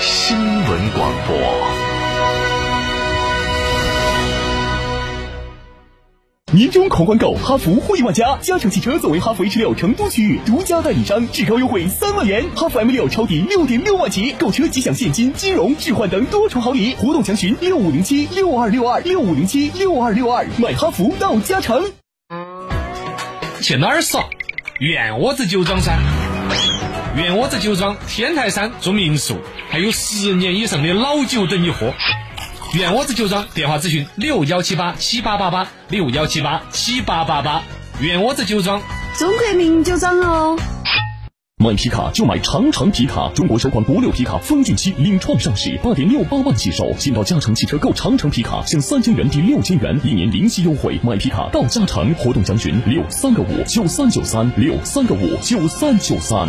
新闻广播。年终狂欢购，哈弗惠万家，嘉诚汽车作为哈弗 H 六成都区域独家代理商，至高优惠三万元，哈弗 M 六超低六点六万起，购车即享现金、金融置换等多重好礼。活动详询六五零七六二六二六五零七六二六二，买哈弗到嘉诚。去哪儿耍？院窝子酒庄噻！院窝子酒庄天台山住民宿，还有十年以上的老酒等你喝。院窝子酒庄电话咨询六幺七八七八八八六幺七八七八八八。院窝子酒庄，中国名酒庄哦。买皮卡就买长城皮卡，中国首款国六皮卡风骏七领创上市，八点六八万起售。先到嘉诚汽车购长城皮卡，享三千元抵六千元，一年零息优惠。买皮卡到嘉诚，活动详询六三个五九三九三六三个五九三九三。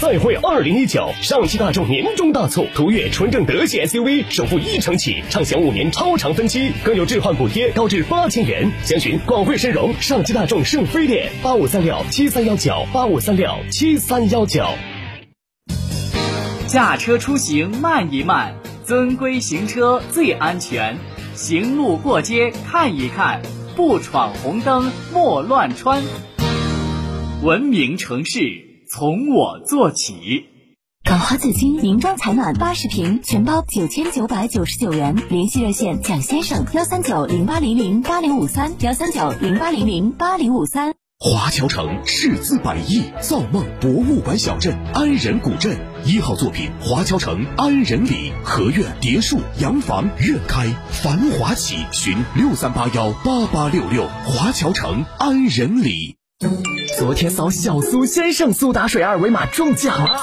再会二零一九，上汽大众年终大促，途岳纯正德系 SUV 首付一成起，畅享五年超长分期，更有置换补贴高至八千元。详询广汇申融上汽大众圣菲店八五三六七三幺九八五三六七三幺九。驾车出行慢一慢，遵规行车最安全。行路过街看一看，不闯红灯莫乱穿。文明城市从我做起。港华紫金名装采暖八十平，全包九千九百九十九元。联系热线蒋先生：幺三九零八零零八零五三，幺三九零八零零八零五三。华侨城斥资百亿造梦博物馆小镇安仁古镇一号作品华侨城安仁里合院别墅洋房院开繁华起寻六三八幺八八六六华侨城安仁里。昨天扫小苏先生苏打水二维码中奖了，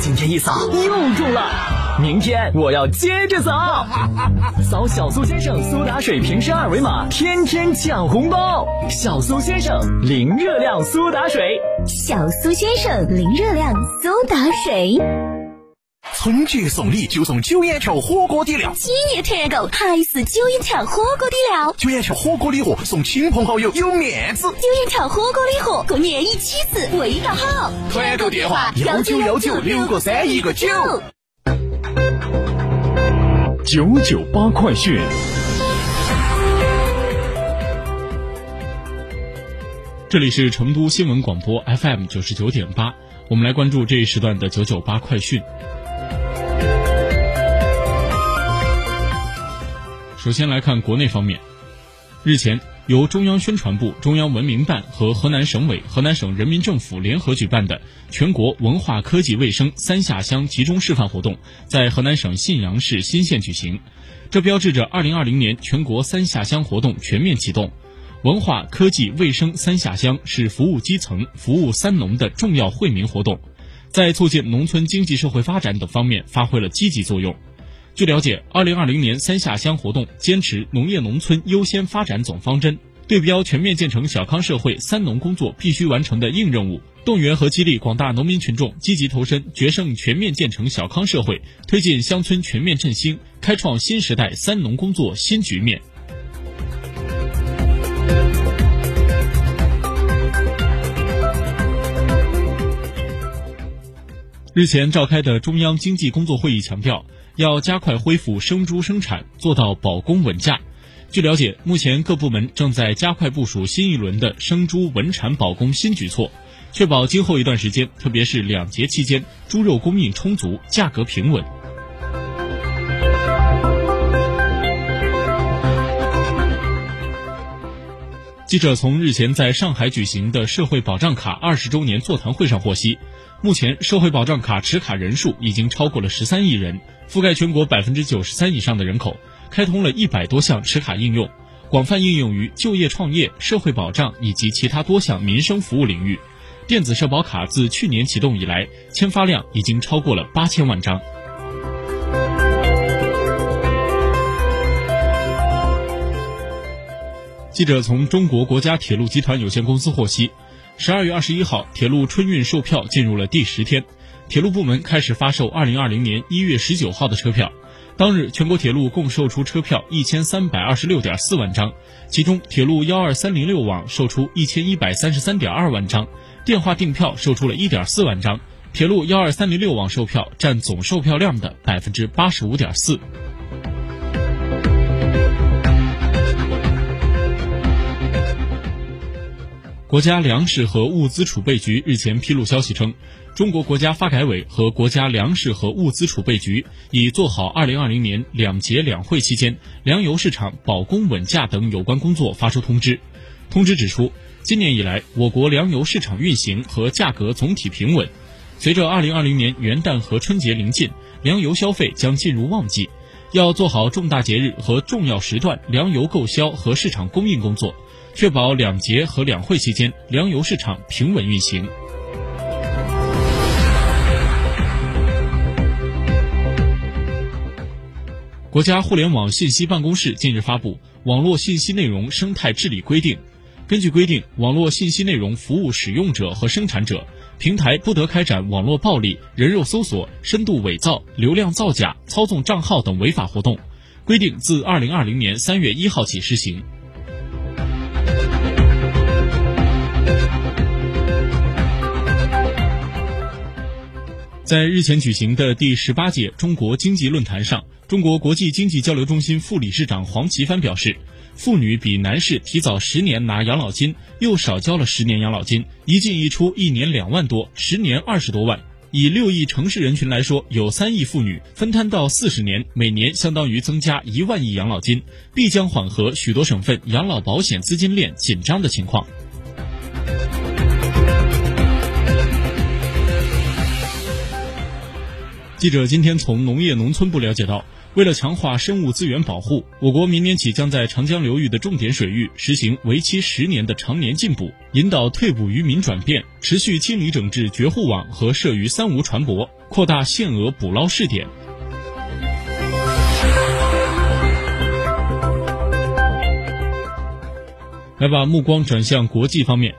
今天一扫又中了，明天我要接着扫。扫小苏先生苏打水瓶身二维码，天天抢红包。小苏先生零热量苏打水，小苏先生零热量苏打水。春节送礼就送九眼桥火锅底料，企业团购还是九眼桥火锅底料。九眼桥火锅礼盒送亲朋好友有面子。九眼桥火锅礼盒过年一起吃，味道好。团购电话幺九幺九六个三一个九。九九八快讯。这里是成都新闻广播 FM 九十九点八，我们来关注这一时段的九九八快讯。首先来看国内方面，日前由中央宣传部、中央文明办和河南省委、河南省人民政府联合举办的全国文化科技卫生三下乡集中示范活动，在河南省信阳市新县举行。这标志着2020年全国三下乡活动全面启动。文化科技卫生三下乡是服务基层、服务三农的重要惠民活动，在促进农村经济社会发展等方面发挥了积极作用。据了解，二零二零年三下乡活动坚持农业农村优先发展总方针，对标全面建成小康社会三农工作必须完成的硬任务，动员和激励广大农民群众积极投身，决胜全面建成小康社会，推进乡村全面振兴，开创新时代三农工作新局面。日前召开的中央经济工作会议强调，要加快恢复生猪生产，做到保供稳价。据了解，目前各部门正在加快部署新一轮的生猪稳产保供新举措，确保今后一段时间，特别是两节期间，猪肉供应充足，价格平稳。记者从日前在上海举行的社会保障卡二十周年座谈会上获悉，目前社会保障卡持卡人数已经超过了十三亿人，覆盖全国百分之九十三以上的人口，开通了一百多项持卡应用，广泛应用于就业创业、社会保障以及其他多项民生服务领域。电子社保卡自去年启动以来，签发量已经超过了八千万张。记者从中国国家铁路集团有限公司获悉，十二月二十一号，铁路春运售票进入了第十天，铁路部门开始发售二零二零年一月十九号的车票。当日，全国铁路共售出车票一千三百二十六点四万张，其中铁路幺二三零六网售出一千一百三十三点二万张，电话订票售出了一点四万张，铁路幺二三零六网售票占总售票量的百分之八十五点四。国家粮食和物资储备局日前披露消息称，中国国家发改委和国家粮食和物资储备局已做好2020年两节两会期间粮油市场保供稳价等有关工作发出通知。通知指出，今年以来，我国粮油市场运行和价格总体平稳。随着2020年元旦和春节临近，粮油消费将进入旺季，要做好重大节日和重要时段粮油购销和市场供应工作。确保两节和两会期间粮油市场平稳运行。国家互联网信息办公室近日发布《网络信息内容生态治理规定》。根据规定，网络信息内容服务使用者和生产者平台不得开展网络暴力、人肉搜索、深度伪造、流量造假、操纵账号等违法活动。规定自二零二零年三月一号起施行。在日前举行的第十八届中国经济论坛上，中国国际经济交流中心副理事长黄奇帆表示，妇女比男士提早十年拿养老金，又少交了十年养老金，一进一出一年两万多，十年二十多万。以六亿城市人群来说，有三亿妇女分摊到四十年，每年相当于增加一万亿养老金，必将缓和许多省份养老保险资金链紧张的情况。记者今天从农业农村部了解到，为了强化生物资源保护，我国明年起将在长江流域的重点水域实行为期十年的常年禁捕，引导退捕渔民转变，持续清理整治绝户网和涉渔三无船舶，扩大限额捕捞试点。来把目光转向国际方面。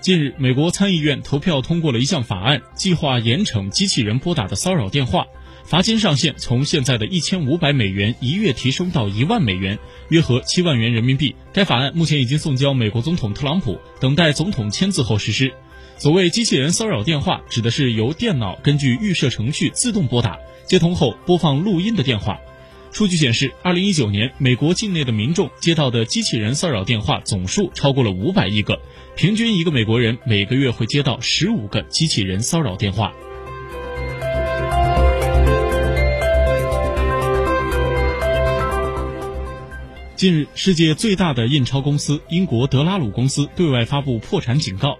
近日，美国参议院投票通过了一项法案，计划严惩机器人拨打的骚扰电话，罚金上限从现在的一千五百美元一月提升到一万美元，约合七万元人民币。该法案目前已经送交美国总统特朗普，等待总统签字后实施。所谓机器人骚扰电话，指的是由电脑根据预设程序自动拨打、接通后播放录音的电话。数据显示，二零一九年美国境内的民众接到的机器人骚扰电话总数超过了五百亿个，平均一个美国人每个月会接到十五个机器人骚扰电话。近日，世界最大的印钞公司英国德拉鲁公司对外发布破产警告，